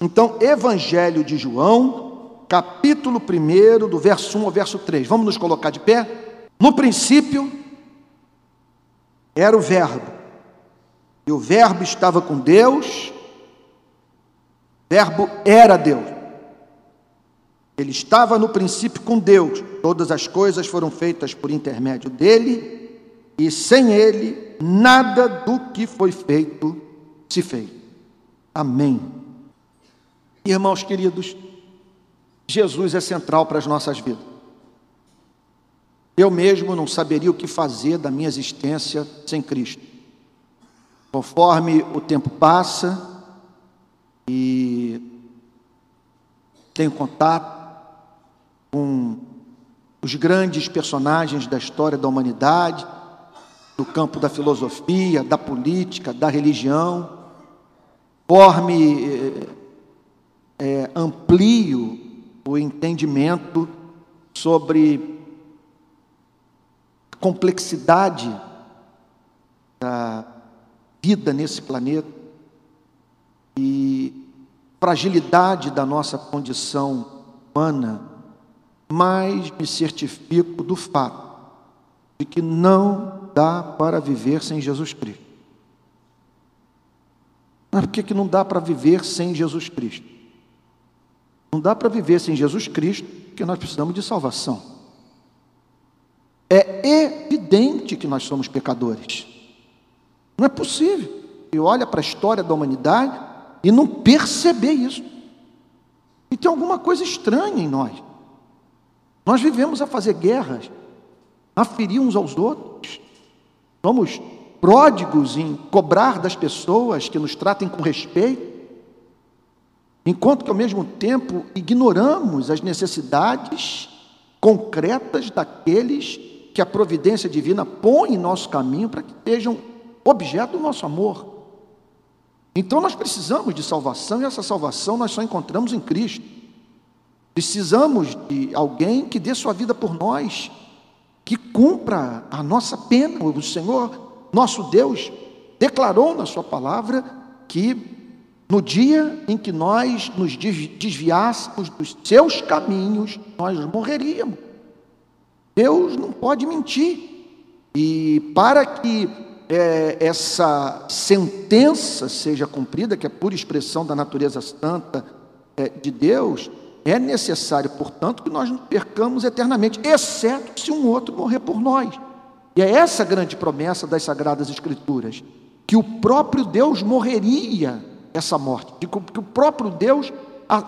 Então, Evangelho de João, capítulo 1, do verso 1 ao verso 3. Vamos nos colocar de pé? No princípio era o Verbo, e o Verbo estava com Deus, o Verbo era Deus. Ele estava no princípio com Deus, todas as coisas foram feitas por intermédio dele, e sem ele, nada do que foi feito se fez. Amém. Irmãos queridos, Jesus é central para as nossas vidas. Eu mesmo não saberia o que fazer da minha existência sem Cristo. Conforme o tempo passa e tenho contato com os grandes personagens da história da humanidade, do campo da filosofia, da política, da religião, conforme é, amplio o entendimento sobre a complexidade da vida nesse planeta e fragilidade da nossa condição humana, mais me certifico do fato de que não dá para viver sem Jesus Cristo. Mas por que, que não dá para viver sem Jesus Cristo? Não dá para viver sem Jesus Cristo, porque nós precisamos de salvação. É evidente que nós somos pecadores. Não é possível. E olha para a história da humanidade e não perceber isso. E tem alguma coisa estranha em nós. Nós vivemos a fazer guerras, a ferir uns aos outros. Somos pródigos em cobrar das pessoas que nos tratem com respeito, enquanto que ao mesmo tempo ignoramos as necessidades concretas daqueles que a providência divina põe em nosso caminho para que sejam objeto do nosso amor. Então nós precisamos de salvação e essa salvação nós só encontramos em Cristo. Precisamos de alguém que dê sua vida por nós, que cumpra a nossa pena. O Senhor, nosso Deus, declarou na Sua palavra que no dia em que nós nos desviássemos dos seus caminhos, nós morreríamos. Deus não pode mentir. E para que é, essa sentença seja cumprida, que é pura expressão da natureza santa é, de Deus, é necessário, portanto, que nós nos percamos eternamente, exceto se um outro morrer por nós. E é essa grande promessa das Sagradas Escrituras, que o próprio Deus morreria essa morte, que o próprio Deus,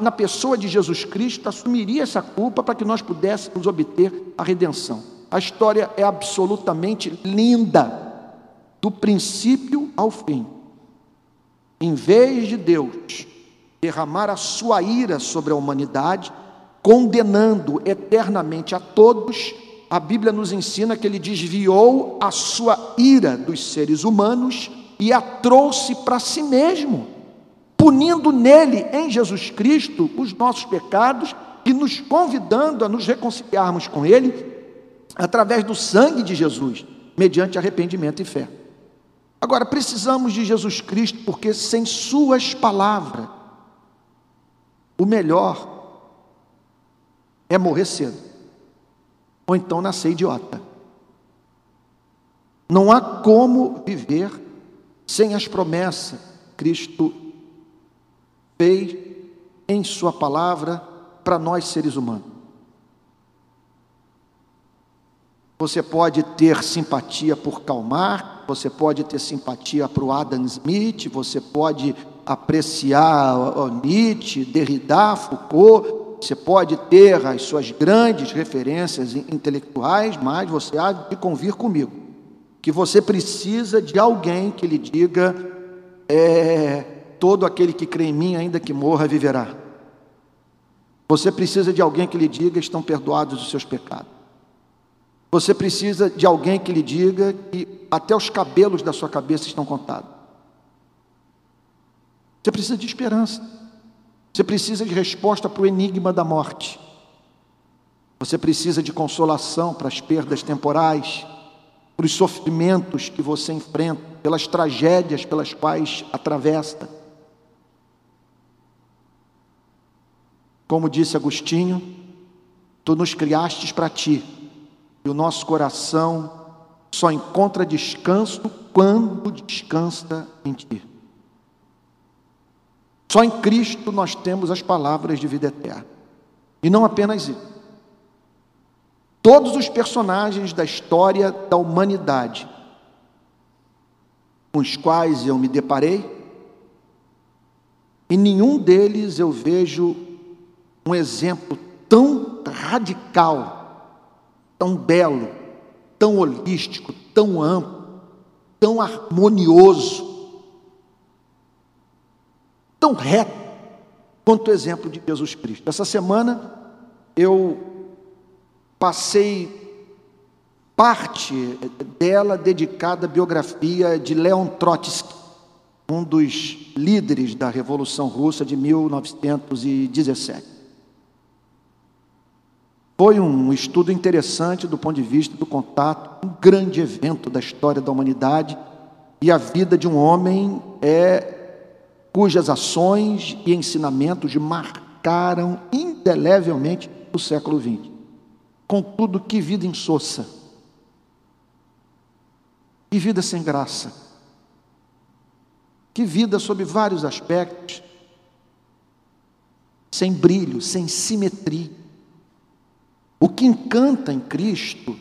na pessoa de Jesus Cristo, assumiria essa culpa para que nós pudéssemos obter a redenção. A história é absolutamente linda, do princípio ao fim. Em vez de Deus derramar a sua ira sobre a humanidade, condenando eternamente a todos, a Bíblia nos ensina que ele desviou a sua ira dos seres humanos e a trouxe para si mesmo, punindo nele, em Jesus Cristo, os nossos pecados e nos convidando a nos reconciliarmos com ele através do sangue de Jesus, mediante arrependimento e fé. Agora, precisamos de Jesus Cristo porque sem Suas palavras, o melhor é morrer cedo, ou então nascer idiota. Não há como viver sem as promessas Cristo fez em Sua palavra para nós seres humanos. Você pode ter simpatia por Calmar, você pode ter simpatia para o Adam Smith, você pode apreciar Nietzsche, Derrida, Foucault, você pode ter as suas grandes referências intelectuais, mas você há de convir comigo que você precisa de alguém que lhe diga: é, todo aquele que crê em mim, ainda que morra, viverá. Você precisa de alguém que lhe diga: estão perdoados os seus pecados. Você precisa de alguém que lhe diga que até os cabelos da sua cabeça estão contados. Você precisa de esperança. Você precisa de resposta para o enigma da morte. Você precisa de consolação para as perdas temporais, para os sofrimentos que você enfrenta, pelas tragédias pelas quais atravessa. Como disse Agostinho, tu nos criastes para ti, e o nosso coração só encontra descanso quando descansa em ti. Só em Cristo nós temos as palavras de vida eterna. E não apenas isso. Todos os personagens da história da humanidade com os quais eu me deparei, em nenhum deles eu vejo um exemplo tão radical, tão belo, tão holístico, tão amplo, tão harmonioso, tão reto quanto o exemplo de Jesus Cristo. Essa semana eu passei parte dela dedicada à biografia de Leon Trotsky, um dos líderes da Revolução Russa de 1917. Foi um estudo interessante do ponto de vista do contato, um grande evento da história da humanidade e a vida de um homem é cujas ações e ensinamentos marcaram indelevelmente o século XX. Contudo, que vida insossa, que vida sem graça, que vida sob vários aspectos, sem brilho, sem simetria. O que encanta em Cristo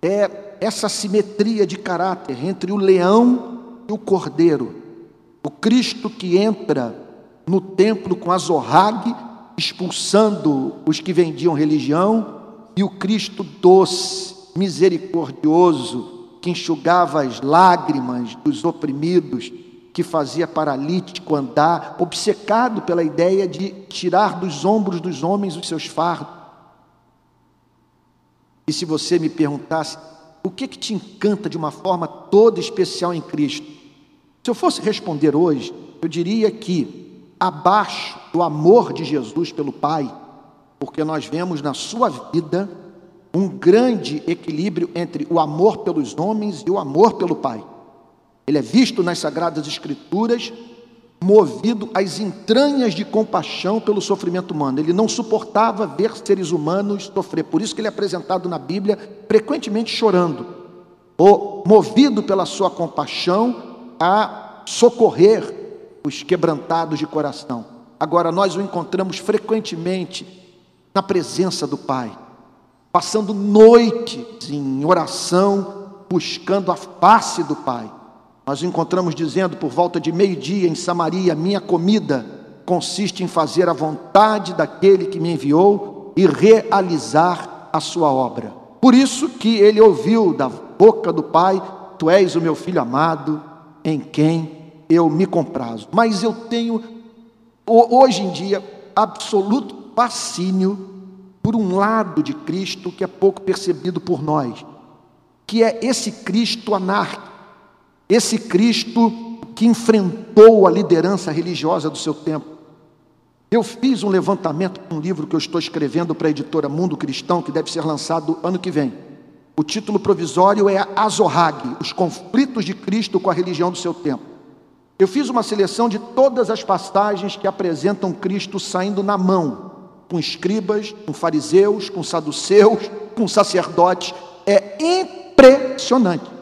é essa simetria de caráter entre o leão e o cordeiro. O Cristo que entra no templo com azorrague, expulsando os que vendiam religião, e o Cristo doce, misericordioso, que enxugava as lágrimas dos oprimidos, que fazia paralítico andar, obcecado pela ideia de tirar dos ombros dos homens os seus fardos. E se você me perguntasse, o que, que te encanta de uma forma toda especial em Cristo? Se eu fosse responder hoje, eu diria que, abaixo do amor de Jesus pelo Pai, porque nós vemos na sua vida um grande equilíbrio entre o amor pelos homens e o amor pelo Pai. Ele é visto nas Sagradas Escrituras movido às entranhas de compaixão pelo sofrimento humano. Ele não suportava ver seres humanos sofrer. Por isso que ele é apresentado na Bíblia frequentemente chorando, ou movido pela sua compaixão a socorrer os quebrantados de coração. Agora nós o encontramos frequentemente na presença do Pai, passando noites em oração, buscando a face do Pai nós encontramos dizendo por volta de meio-dia em Samaria: Minha comida consiste em fazer a vontade daquele que me enviou e realizar a sua obra. Por isso que ele ouviu da boca do Pai: Tu és o meu filho amado, em quem eu me comprazo. Mas eu tenho, hoje em dia, absoluto fascínio por um lado de Cristo que é pouco percebido por nós, que é esse Cristo anárquico esse Cristo que enfrentou a liderança religiosa do seu tempo. Eu fiz um levantamento um livro que eu estou escrevendo para a editora Mundo Cristão, que deve ser lançado ano que vem. O título provisório é Azorrag, os conflitos de Cristo com a religião do seu tempo. Eu fiz uma seleção de todas as passagens que apresentam Cristo saindo na mão, com escribas, com fariseus, com saduceus, com sacerdotes. É impressionante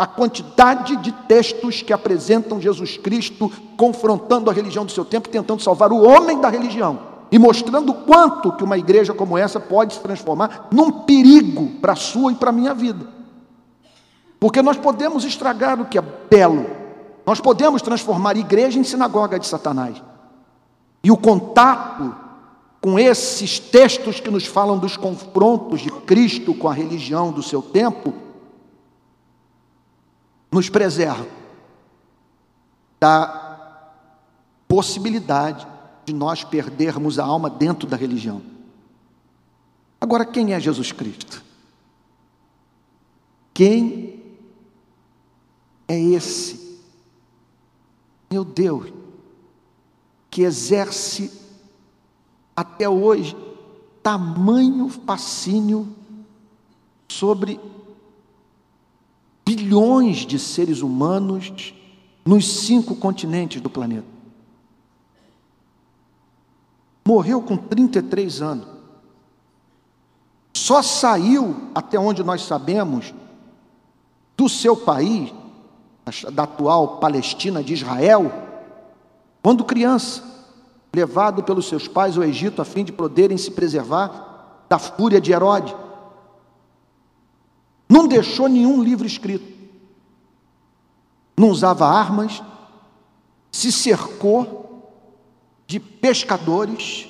a quantidade de textos que apresentam Jesus Cristo confrontando a religião do seu tempo, tentando salvar o homem da religião e mostrando quanto que uma igreja como essa pode se transformar num perigo para a sua e para a minha vida. Porque nós podemos estragar o que é belo, nós podemos transformar igreja em sinagoga de Satanás. E o contato com esses textos que nos falam dos confrontos de Cristo com a religião do seu tempo nos preserva da possibilidade de nós perdermos a alma dentro da religião. Agora, quem é Jesus Cristo? Quem é esse, meu Deus, que exerce até hoje tamanho fascínio sobre bilhões de seres humanos nos cinco continentes do planeta. morreu com 33 anos. Só saiu, até onde nós sabemos, do seu país, da atual Palestina de Israel, quando criança, levado pelos seus pais ao Egito a fim de poderem se preservar da fúria de Herodes. Não deixou nenhum livro escrito. Não usava armas, se cercou de pescadores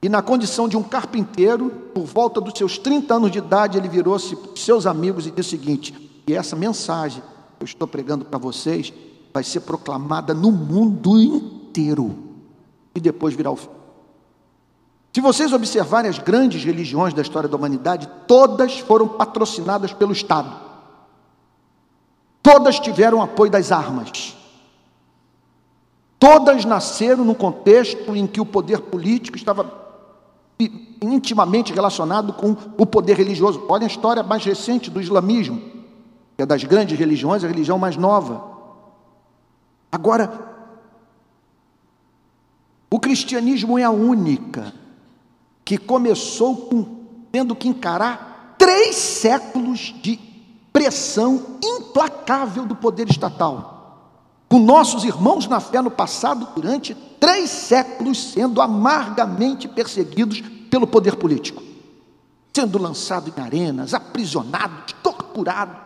e, na condição de um carpinteiro, por volta dos seus 30 anos de idade, ele virou-se para seus amigos e disse o seguinte: e essa mensagem que eu estou pregando para vocês vai ser proclamada no mundo inteiro e depois virá o fim. Se vocês observarem as grandes religiões da história da humanidade, todas foram patrocinadas pelo Estado. Todas tiveram apoio das armas. Todas nasceram num contexto em que o poder político estava intimamente relacionado com o poder religioso. Olha a história mais recente do islamismo, que é das grandes religiões, a religião mais nova. Agora, o cristianismo é a única que começou com, tendo que encarar três séculos de pressão implacável do poder estatal. Com nossos irmãos na fé no passado, durante três séculos, sendo amargamente perseguidos pelo poder político, sendo lançado em arenas, aprisionados, torturados.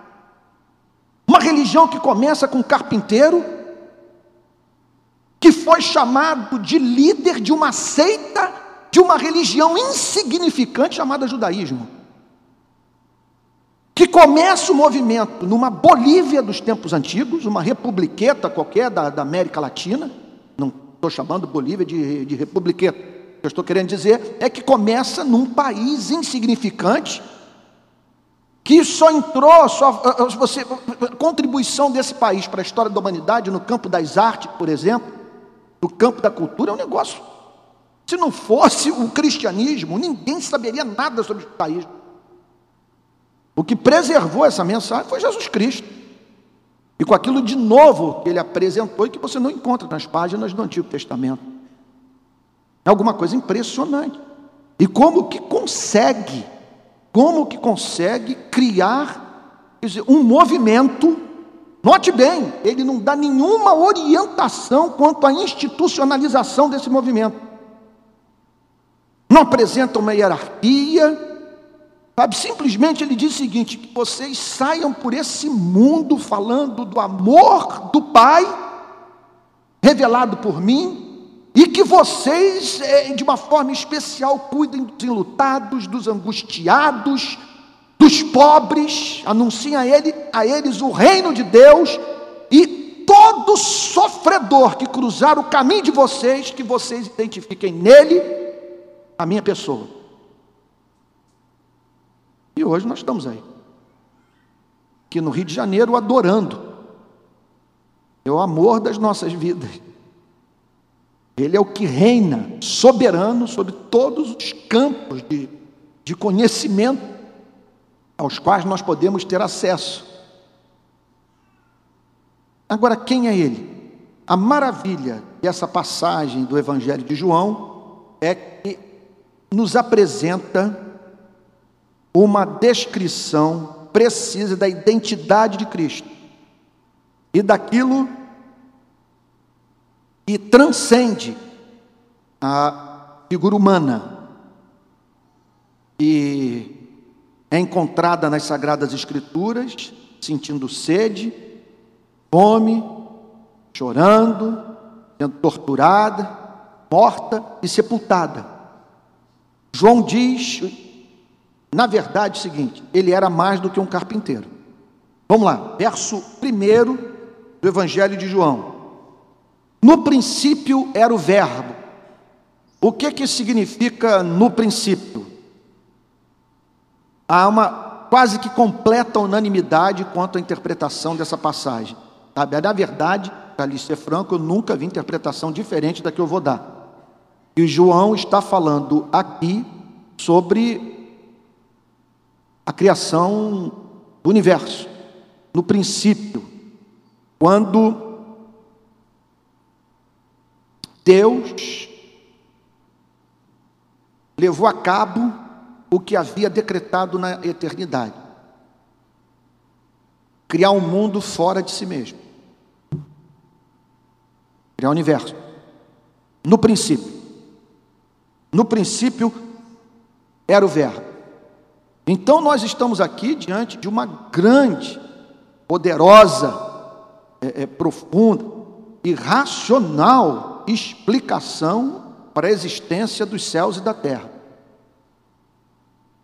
Uma religião que começa com um carpinteiro, que foi chamado de líder de uma seita de uma religião insignificante chamada judaísmo. Que começa o movimento numa Bolívia dos tempos antigos, uma republiqueta qualquer da, da América Latina, não estou chamando Bolívia de, de republiqueta, o que eu estou querendo dizer é que começa num país insignificante, que só entrou, só, você, a contribuição desse país para a história da humanidade no campo das artes, por exemplo, no campo da cultura, é um negócio se não fosse o cristianismo, ninguém saberia nada sobre o judaísmo. O que preservou essa mensagem foi Jesus Cristo. E com aquilo de novo que ele apresentou e que você não encontra nas páginas do Antigo Testamento. É alguma coisa impressionante. E como que consegue, como que consegue criar dizer, um movimento, note bem, ele não dá nenhuma orientação quanto à institucionalização desse movimento não apresenta uma hierarquia, sabe? Simplesmente ele diz o seguinte: que vocês saiam por esse mundo falando do amor do Pai, revelado por mim, e que vocês, eh, de uma forma especial, cuidem dos enlutados, dos angustiados, dos pobres, anunciem a, ele, a eles o reino de Deus, e todo sofredor que cruzar o caminho de vocês, que vocês identifiquem nele a minha pessoa. E hoje nós estamos aí, aqui no Rio de Janeiro, adorando. É o amor das nossas vidas. Ele é o que reina, soberano sobre todos os campos de, de conhecimento aos quais nós podemos ter acesso. Agora, quem é ele? A maravilha dessa passagem do Evangelho de João é que nos apresenta uma descrição precisa da identidade de Cristo e daquilo que transcende a figura humana e é encontrada nas Sagradas Escrituras, sentindo sede, fome, chorando, sendo torturada, morta e sepultada. João diz, na verdade, o seguinte: ele era mais do que um carpinteiro. Vamos lá, verso 1 do Evangelho de João. No princípio era o Verbo. O que que significa no princípio? Há uma quase que completa unanimidade quanto à interpretação dessa passagem. Na verdade, para lhe ser franco, eu nunca vi interpretação diferente da que eu vou dar. E João está falando aqui sobre a criação do universo, no princípio, quando Deus levou a cabo o que havia decretado na eternidade: criar um mundo fora de si mesmo, criar o um universo. No princípio, no princípio era o Verbo. Então nós estamos aqui diante de uma grande, poderosa, é, é, profunda e racional explicação para a existência dos céus e da terra.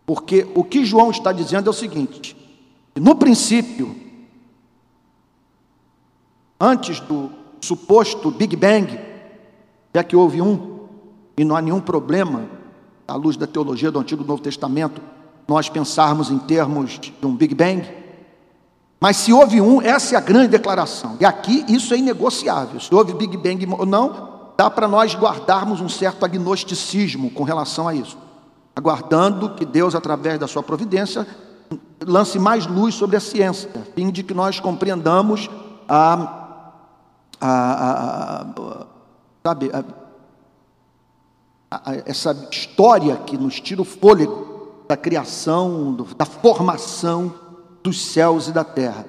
Porque o que João está dizendo é o seguinte: no princípio, antes do suposto Big Bang, já que houve um, e não há nenhum problema, à luz da teologia do Antigo e Novo Testamento, nós pensarmos em termos de um Big Bang. Mas se houve um, essa é a grande declaração. E aqui isso é inegociável. Se houve Big Bang ou não, dá para nós guardarmos um certo agnosticismo com relação a isso. Aguardando que Deus, através da sua providência, lance mais luz sobre a ciência, a fim de que nós compreendamos a, a, a, a sabe, essa história que nos tira o fôlego da criação, da formação dos céus e da terra.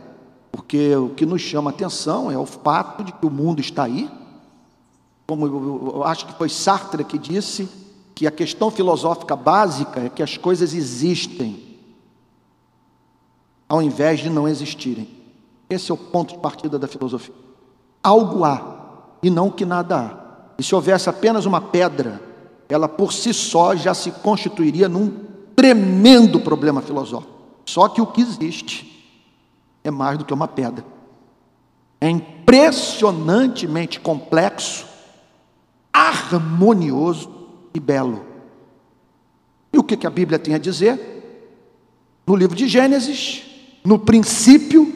Porque o que nos chama atenção é o fato de que o mundo está aí. Como eu acho que foi Sartre que disse que a questão filosófica básica é que as coisas existem ao invés de não existirem. Esse é o ponto de partida da filosofia. Algo há e não que nada há. E se houvesse apenas uma pedra ela por si só já se constituiria num tremendo problema filosófico. Só que o que existe é mais do que uma pedra. É impressionantemente complexo, harmonioso e belo. E o que, a Bíblia tem a dizer? No livro de Gênesis, no princípio,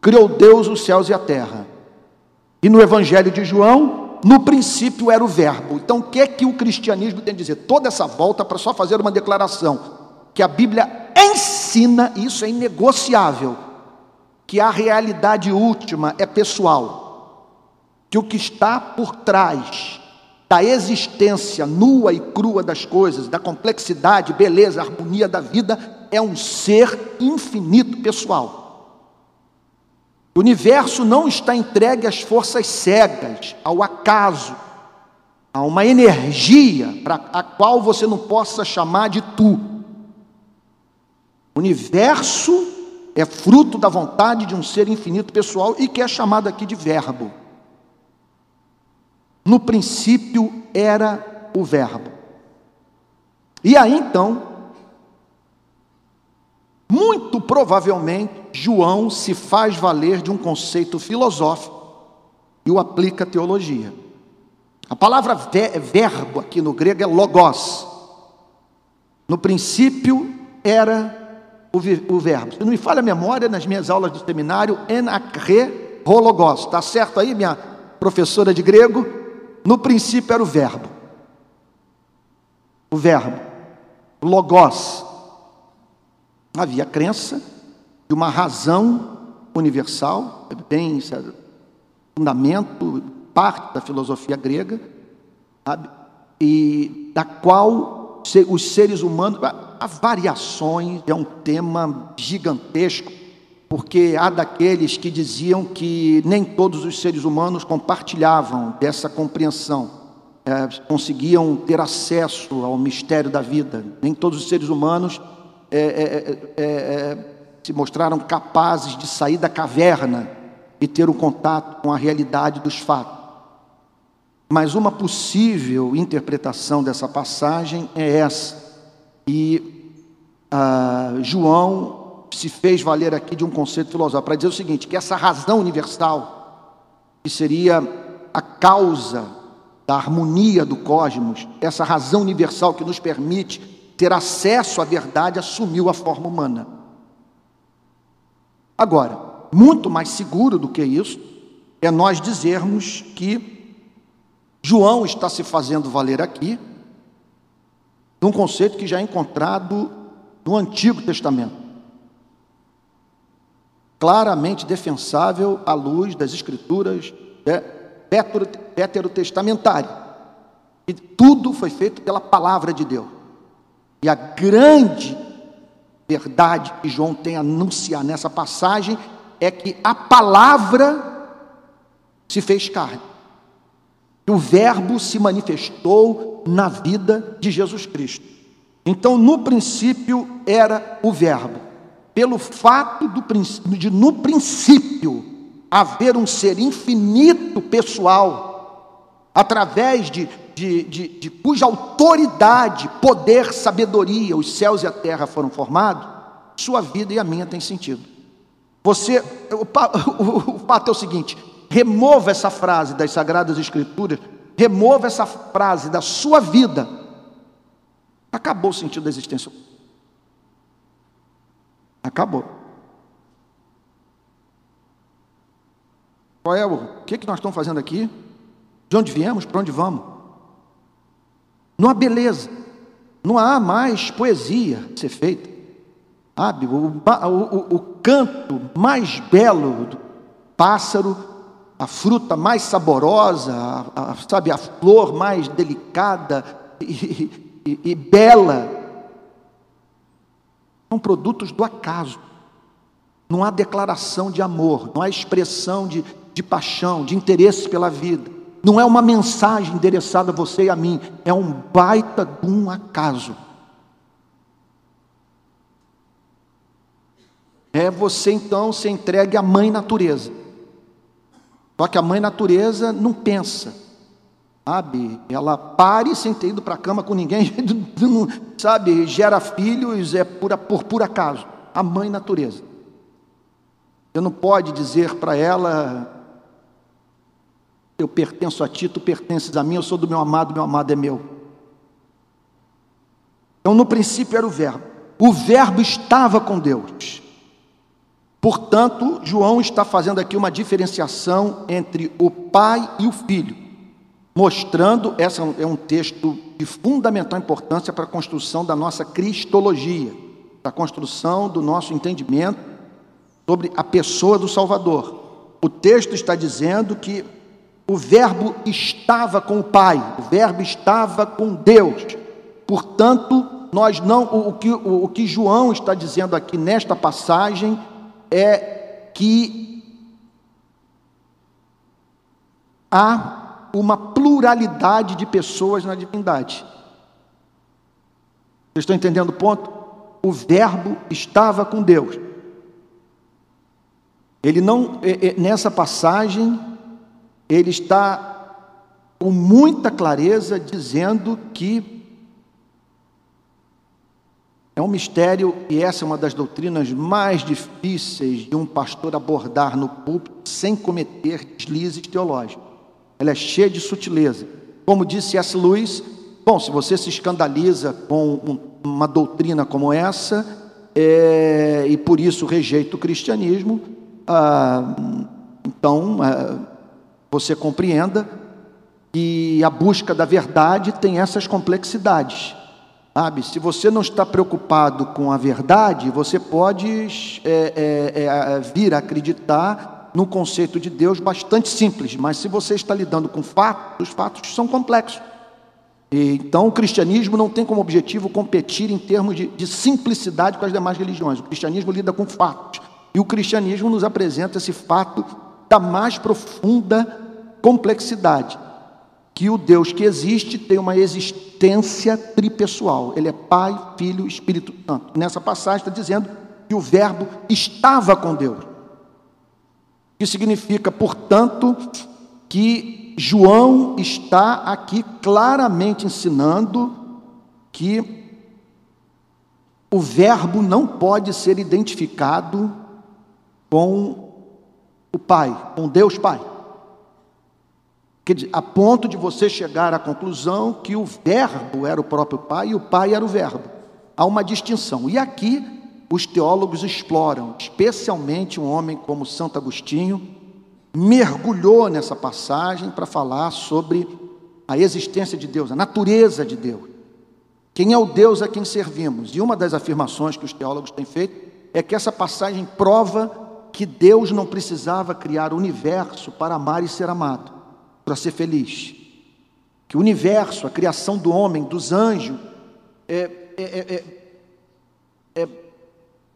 criou Deus os céus e a terra. E no Evangelho de João, no princípio era o verbo. Então, o que é que o cristianismo tem a dizer? Toda essa volta para só fazer uma declaração que a Bíblia ensina, e isso é inegociável, que a realidade última é pessoal. Que o que está por trás da existência nua e crua das coisas, da complexidade, beleza, harmonia da vida, é um ser infinito pessoal. O universo não está entregue às forças cegas, ao acaso, a uma energia para a qual você não possa chamar de tu. O universo é fruto da vontade de um ser infinito pessoal e que é chamado aqui de Verbo. No princípio era o Verbo. E aí então, muito provavelmente, João se faz valer de um conceito filosófico e o aplica à teologia. A palavra verbo aqui no grego é logos. No princípio era o, o verbo. Se não me falha a memória, nas minhas aulas de seminário, enacre rologos. Está certo aí, minha professora de grego? No princípio era o verbo. O verbo. Logos havia crença de uma razão universal, bem fundamento, parte da filosofia grega, sabe? e da qual os seres humanos, há variações, é um tema gigantesco, porque há daqueles que diziam que nem todos os seres humanos compartilhavam dessa compreensão, é, conseguiam ter acesso ao mistério da vida, nem todos os seres humanos é é, é, é, é, se mostraram capazes de sair da caverna e ter um contato com a realidade dos fatos. Mas uma possível interpretação dessa passagem é essa. E ah, João se fez valer aqui de um conceito filosófico para dizer o seguinte: que essa razão universal, que seria a causa da harmonia do cosmos, essa razão universal que nos permite ter acesso à verdade, assumiu a forma humana. Agora, muito mais seguro do que isso é nós dizermos que João está se fazendo valer aqui de um conceito que já é encontrado no Antigo Testamento. Claramente defensável à luz das Escrituras, né, veterotestamentária. E tudo foi feito pela palavra de Deus. E a grande verdade que João tem a anunciar nessa passagem é que a palavra se fez carne. O Verbo se manifestou na vida de Jesus Cristo. Então, no princípio era o Verbo. Pelo fato do, de, no princípio, haver um ser infinito pessoal, através de, de, de, de cuja autoridade, poder, sabedoria, os céus e a terra foram formados, sua vida e a minha têm sentido. Você, o, o, o fato é o seguinte: remova essa frase das Sagradas Escrituras, remova essa frase da sua vida, acabou o sentido da existência. Acabou. Qual é o, que, que nós estamos fazendo aqui? De onde viemos? Para onde vamos? Não há beleza, não há mais poesia a ser feita. Sabe, o, o, o canto mais belo do pássaro, a fruta mais saborosa, a, a, sabe, a flor mais delicada e, e, e bela, são produtos do acaso. Não há declaração de amor, não há expressão de, de paixão, de interesse pela vida. Não é uma mensagem endereçada a você e a mim, é um baita de um acaso. É você então se entregue à mãe natureza. Só que a mãe natureza não pensa, sabe? Ela pare sem ter ido para a cama com ninguém, sabe? Gera filhos é por, por puro acaso. A mãe natureza. Você não pode dizer para ela: Eu pertenço a ti, tu pertences a mim, eu sou do meu amado, meu amado é meu. Então, no princípio era o Verbo. O Verbo estava com Deus. Portanto, João está fazendo aqui uma diferenciação entre o pai e o filho, mostrando, esse é um texto de fundamental importância para a construção da nossa cristologia, da construção do nosso entendimento sobre a pessoa do Salvador. O texto está dizendo que o Verbo estava com o Pai, o Verbo estava com Deus. Portanto, nós não, o, o que, o, o que João está dizendo aqui nesta passagem é que há uma pluralidade de pessoas na divindade. Vocês estão entendendo o ponto? O Verbo estava com Deus. Ele não, é, é, nessa passagem, ele está com muita clareza dizendo que é um mistério e essa é uma das doutrinas mais difíceis de um pastor abordar no púlpito sem cometer deslizes teológicos. Ela é cheia de sutileza. Como disse S. Lewis, bom, se você se escandaliza com uma doutrina como essa é, e por isso rejeita o cristianismo, ah, então ah, você compreenda que a busca da verdade tem essas complexidades. Sabe, se você não está preocupado com a verdade, você pode é, é, é, vir a acreditar no conceito de Deus bastante simples, mas se você está lidando com fatos, os fatos são complexos. E, então, o cristianismo não tem como objetivo competir em termos de, de simplicidade com as demais religiões. O cristianismo lida com fatos. E o cristianismo nos apresenta esse fato da mais profunda complexidade que o Deus que existe tem uma existência tripessoal. Ele é Pai, Filho Espírito Santo. Nessa passagem está dizendo que o Verbo estava com Deus. Isso significa, portanto, que João está aqui claramente ensinando que o Verbo não pode ser identificado com o Pai, com Deus Pai. A ponto de você chegar à conclusão que o Verbo era o próprio Pai e o Pai era o Verbo. Há uma distinção. E aqui os teólogos exploram, especialmente um homem como Santo Agostinho, mergulhou nessa passagem para falar sobre a existência de Deus, a natureza de Deus. Quem é o Deus a quem servimos? E uma das afirmações que os teólogos têm feito é que essa passagem prova que Deus não precisava criar o universo para amar e ser amado. Para ser feliz. Que o universo, a criação do homem, dos anjos, é, é, é, é, é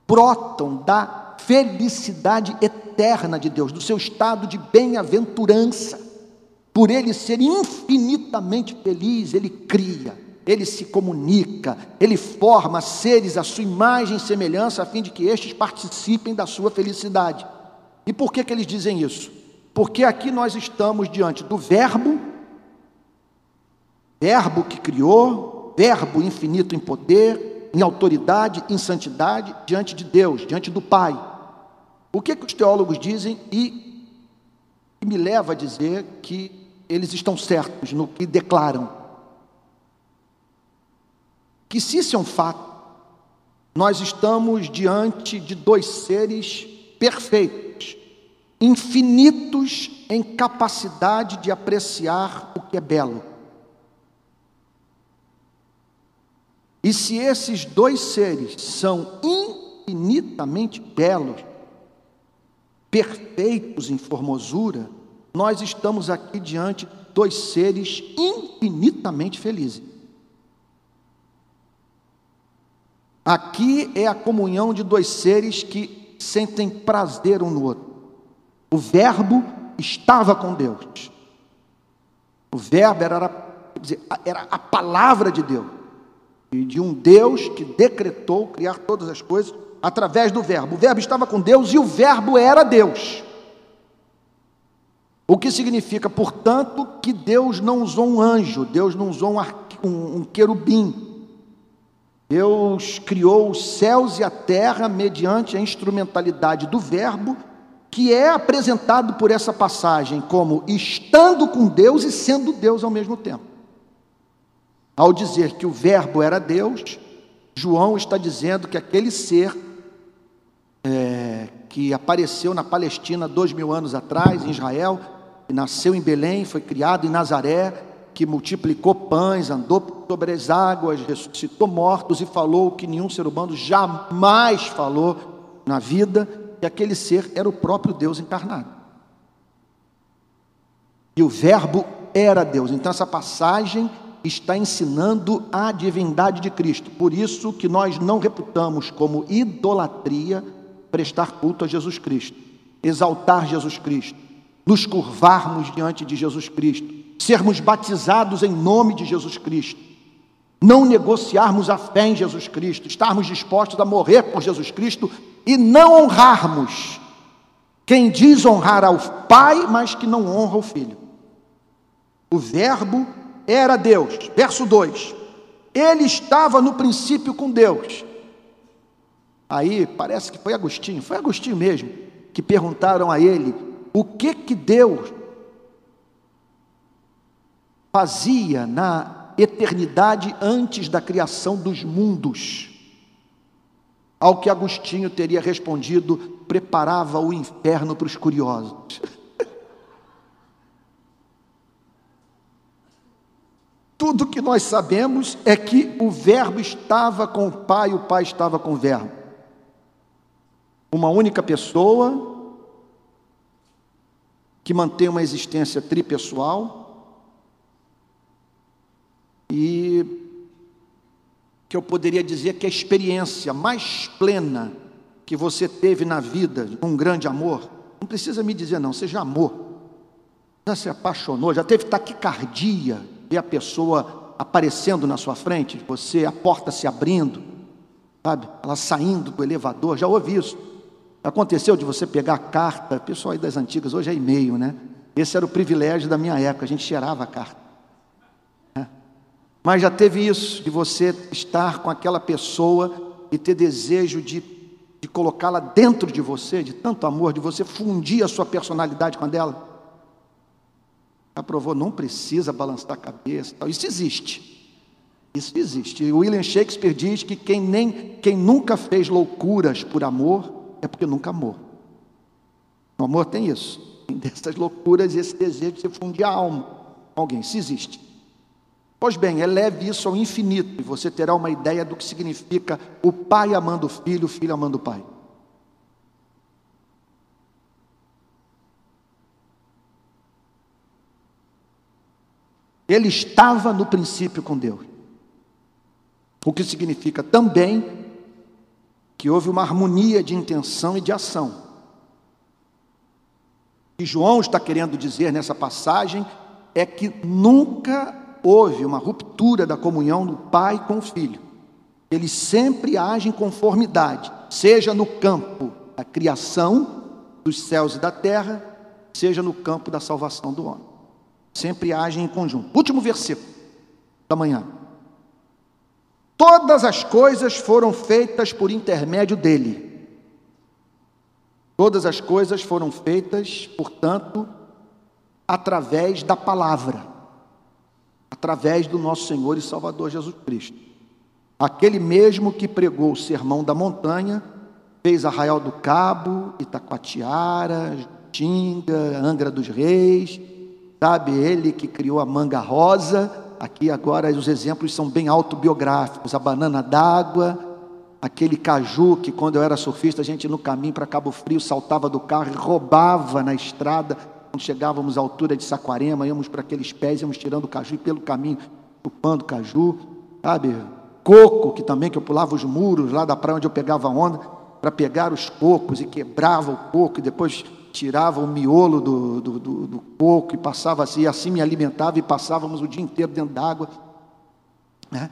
brotam da felicidade eterna de Deus, do seu estado de bem-aventurança. Por ele ser infinitamente feliz, ele cria, ele se comunica, ele forma seres à sua imagem e semelhança, a fim de que estes participem da sua felicidade. E por que, que eles dizem isso? Porque aqui nós estamos diante do Verbo, Verbo que criou, Verbo infinito em poder, em autoridade, em santidade, diante de Deus, diante do Pai. O que, que os teólogos dizem e, e me leva a dizer que eles estão certos no que declaram. Que se isso é um fato, nós estamos diante de dois seres perfeitos, infinitos em capacidade de apreciar o que é belo. E se esses dois seres são infinitamente belos, perfeitos em formosura, nós estamos aqui diante de dois seres infinitamente felizes. Aqui é a comunhão de dois seres que sentem prazer um no outro. O Verbo estava com Deus. O Verbo era, era a palavra de Deus. E de um Deus que decretou criar todas as coisas através do Verbo. O Verbo estava com Deus e o Verbo era Deus. O que significa, portanto, que Deus não usou um anjo, Deus não usou um, um, um querubim. Deus criou os céus e a terra mediante a instrumentalidade do Verbo, que é apresentado por essa passagem como estando com Deus e sendo Deus ao mesmo tempo. Ao dizer que o Verbo era Deus, João está dizendo que aquele ser é, que apareceu na Palestina dois mil anos atrás, em Israel, nasceu em Belém, foi criado em Nazaré, que multiplicou pães, andou sobre as águas, ressuscitou mortos e falou o que nenhum ser humano jamais falou na vida, que aquele ser era o próprio Deus encarnado. E o Verbo era Deus. Então essa passagem está ensinando a divindade de Cristo. Por isso que nós não reputamos como idolatria prestar culto a Jesus Cristo, exaltar Jesus Cristo nos curvarmos diante de Jesus Cristo, sermos batizados em nome de Jesus Cristo, não negociarmos a fé em Jesus Cristo, estarmos dispostos a morrer por Jesus Cristo e não honrarmos quem diz honrar ao Pai, mas que não honra o Filho. O Verbo era Deus. Verso 2: Ele estava no princípio com Deus. Aí parece que foi Agostinho, foi Agostinho mesmo, que perguntaram a ele o que que Deus fazia na eternidade antes da criação dos mundos. Ao que Agostinho teria respondido, preparava o inferno para os curiosos. Tudo que nós sabemos é que o Verbo estava com o Pai, o Pai estava com o Verbo. Uma única pessoa, que mantém uma existência tripessoal e que eu poderia dizer que a experiência mais plena que você teve na vida, um grande amor, não precisa me dizer não, seja amor, já se apaixonou, já teve taquicardia, ver a pessoa aparecendo na sua frente, você, a porta se abrindo, sabe, ela saindo do elevador, já ouvi isso. Aconteceu de você pegar a carta, pessoal aí das antigas, hoje é e-mail, né? Esse era o privilégio da minha época, a gente cheirava a carta. Mas já teve isso, de você estar com aquela pessoa e ter desejo de, de colocá-la dentro de você, de tanto amor, de você fundir a sua personalidade com a dela? Aprovou, não precisa balançar a cabeça. Tal. Isso existe. Isso existe. William Shakespeare diz que quem, nem, quem nunca fez loucuras por amor é porque nunca amou. O amor tem isso, tem dessas loucuras e esse desejo de se fundir a alma alguém, se existe. Pois bem, eleve isso ao infinito e você terá uma ideia do que significa o pai amando o filho, o filho amando o pai. Ele estava no princípio com Deus. O que significa também que houve uma harmonia de intenção e de ação. E João está querendo dizer nessa passagem é que nunca houve uma ruptura da comunhão do pai com o filho. Eles sempre agem em conformidade, seja no campo da criação dos céus e da terra, seja no campo da salvação do homem. Sempre agem em conjunto. Último versículo da manhã. Todas as coisas foram feitas por intermédio dele. Todas as coisas foram feitas, portanto, através da palavra, através do nosso Senhor e Salvador Jesus Cristo. Aquele mesmo que pregou o sermão da montanha, fez Arraial do Cabo, Itacoatiara, Tinga, Angra dos Reis, sabe, ele que criou a manga rosa, Aqui agora os exemplos são bem autobiográficos. A banana d'água, aquele caju que quando eu era surfista, a gente no caminho para Cabo Frio saltava do carro e roubava na estrada. Quando chegávamos à altura de Saquarema, íamos para aqueles pés, íamos tirando o caju e pelo caminho chupando caju, sabe? Coco, que também que eu pulava os muros lá da praia onde eu pegava onda para pegar os cocos e quebrava o coco e depois tirava o miolo do, do, do, do coco e passava assim, assim me alimentava e passávamos o dia inteiro dentro d'água. Né?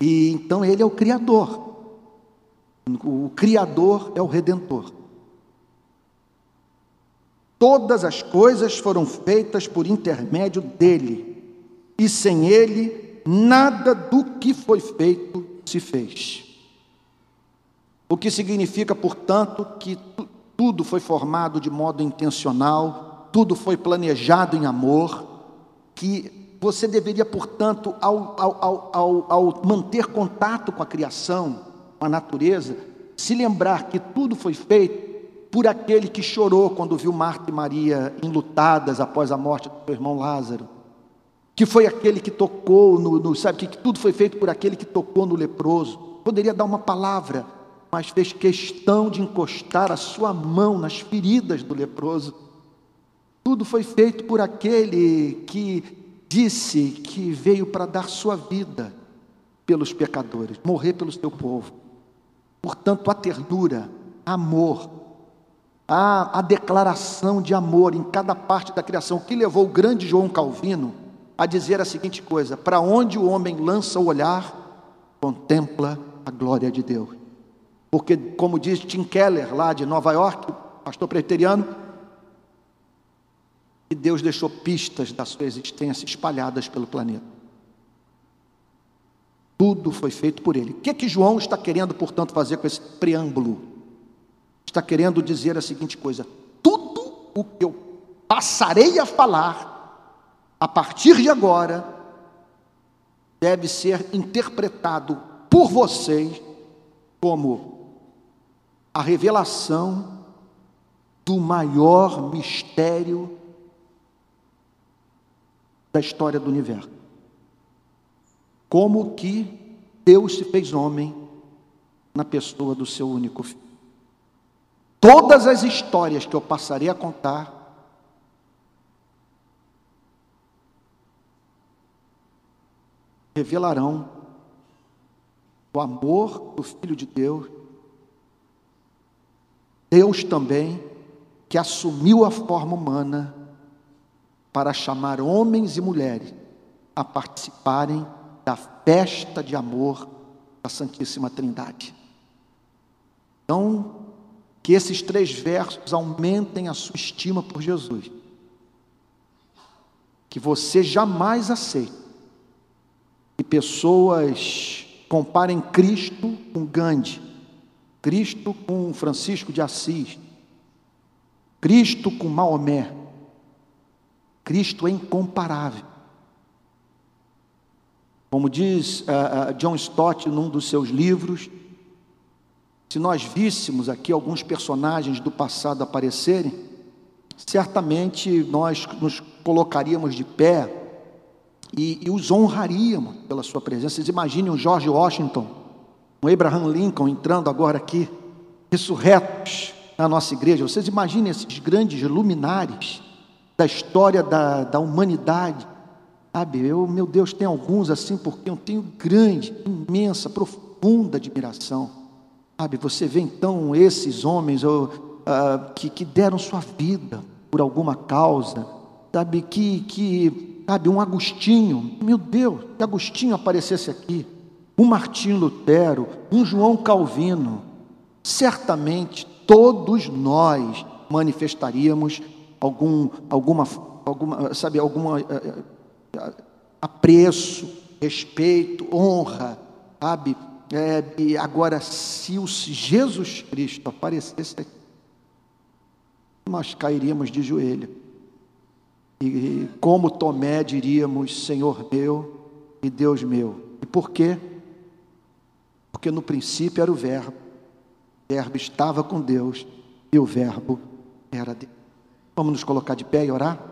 E então ele é o Criador. O Criador é o Redentor. Todas as coisas foram feitas por intermédio dele, e sem ele, nada do que foi feito se fez. O que significa, portanto, que tudo foi formado de modo intencional, tudo foi planejado em amor, que você deveria, portanto, ao, ao, ao, ao, manter contato com a criação, com a natureza, se lembrar que tudo foi feito por aquele que chorou quando viu Marta e Maria enlutadas após a morte do seu irmão Lázaro, que foi aquele que tocou no, no sabe que tudo foi feito por aquele que tocou no leproso. Poderia dar uma palavra mas fez questão de encostar a sua mão nas feridas do leproso. Tudo foi feito por aquele que disse que veio para dar sua vida pelos pecadores, morrer pelo seu povo. Portanto, a ternura, amor, a, a declaração de amor em cada parte da criação, que levou o grande João Calvino a dizer a seguinte coisa: para onde o homem lança o olhar, contempla a glória de Deus. Porque, como diz Tim Keller, lá de Nova York, pastor preteriano, que Deus deixou pistas da sua existência espalhadas pelo planeta. Tudo foi feito por ele. O que, é que João está querendo, portanto, fazer com esse preâmbulo? Está querendo dizer a seguinte coisa: tudo o que eu passarei a falar, a partir de agora, deve ser interpretado por vocês como a revelação do maior mistério da história do universo. Como que Deus se fez homem na pessoa do seu único filho. Todas as histórias que eu passarei a contar revelarão o amor do Filho de Deus Deus também, que assumiu a forma humana para chamar homens e mulheres a participarem da festa de amor da Santíssima Trindade. Então, que esses três versos aumentem a sua estima por Jesus. Que você jamais aceite que pessoas comparem Cristo com Gandhi Cristo com Francisco de Assis, Cristo com Maomé. Cristo é incomparável. Como diz uh, uh, John Stott num dos seus livros, se nós víssemos aqui alguns personagens do passado aparecerem, certamente nós nos colocaríamos de pé e, e os honraríamos pela sua presença. Vocês imaginem o George Washington o Abraham Lincoln entrando agora aqui, ressurretos na nossa igreja. Vocês imaginem esses grandes luminares da história da, da humanidade, Sabe, eu, meu Deus, tem alguns assim, porque eu tenho grande, imensa, profunda admiração. Sabe, você vê então esses homens uh, que, que deram sua vida por alguma causa, sabe, que, que, sabe, um Agostinho, meu Deus, que Agostinho aparecesse aqui, um Martim Lutero, um João Calvino, certamente todos nós manifestaríamos algum, alguma, alguma, sabe, alguma uh, apreço, respeito, honra, sabe? É, e agora, se o Jesus Cristo aparecesse aqui, nós cairíamos de joelho. E como Tomé diríamos, Senhor meu e Deus meu. E por quê? Porque no princípio era o Verbo, o Verbo estava com Deus e o Verbo era Deus. Vamos nos colocar de pé e orar?